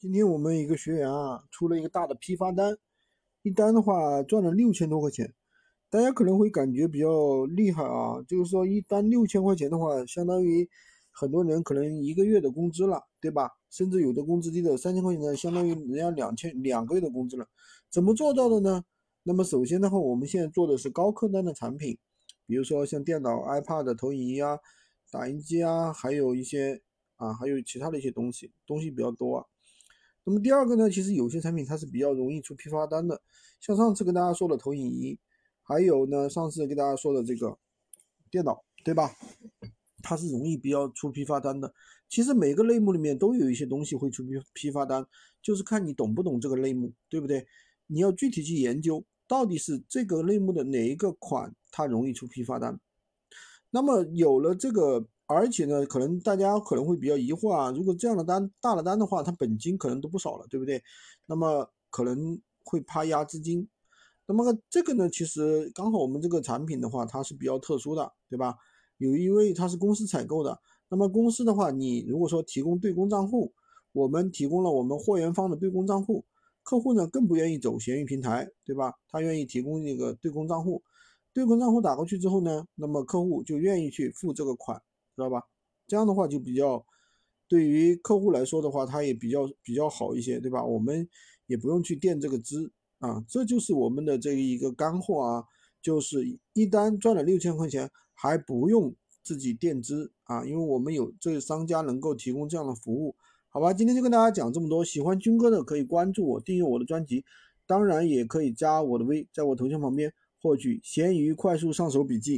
今天我们一个学员啊，出了一个大的批发单，一单的话赚了六千多块钱。大家可能会感觉比较厉害啊，就是说一单六千块钱的话，相当于很多人可能一个月的工资了，对吧？甚至有的工资低的三千块钱呢，相当于人家两千两个月的工资了。怎么做到的呢？那么首先的话，我们现在做的是高客单的产品，比如说像电脑、iPad、投影仪啊、打印机啊，还有一些啊，还有其他的一些东西，东西比较多。那么第二个呢，其实有些产品它是比较容易出批发单的，像上次跟大家说的投影仪，还有呢上次跟大家说的这个电脑，对吧？它是容易比较出批发单的。其实每个类目里面都有一些东西会出批批发单，就是看你懂不懂这个类目，对不对？你要具体去研究，到底是这个类目的哪一个款它容易出批发单。那么有了这个。而且呢，可能大家可能会比较疑惑啊，如果这样的单大的单的话，它本金可能都不少了，对不对？那么可能会趴压资金。那么这个呢，其实刚好我们这个产品的话，它是比较特殊的，对吧？有一位他是公司采购的，那么公司的话，你如果说提供对公账户，我们提供了我们货源方的对公账户，客户呢更不愿意走闲鱼平台，对吧？他愿意提供一个对公账户，对公账户打过去之后呢，那么客户就愿意去付这个款。知道吧？这样的话就比较，对于客户来说的话，他也比较比较好一些，对吧？我们也不用去垫这个资啊，这就是我们的这一个干货啊，就是一单赚了六千块钱，还不用自己垫资啊，因为我们有这个商家能够提供这样的服务，好吧？今天就跟大家讲这么多，喜欢军哥的可以关注我，订阅我的专辑，当然也可以加我的微，在我头像旁边获取闲鱼快速上手笔记。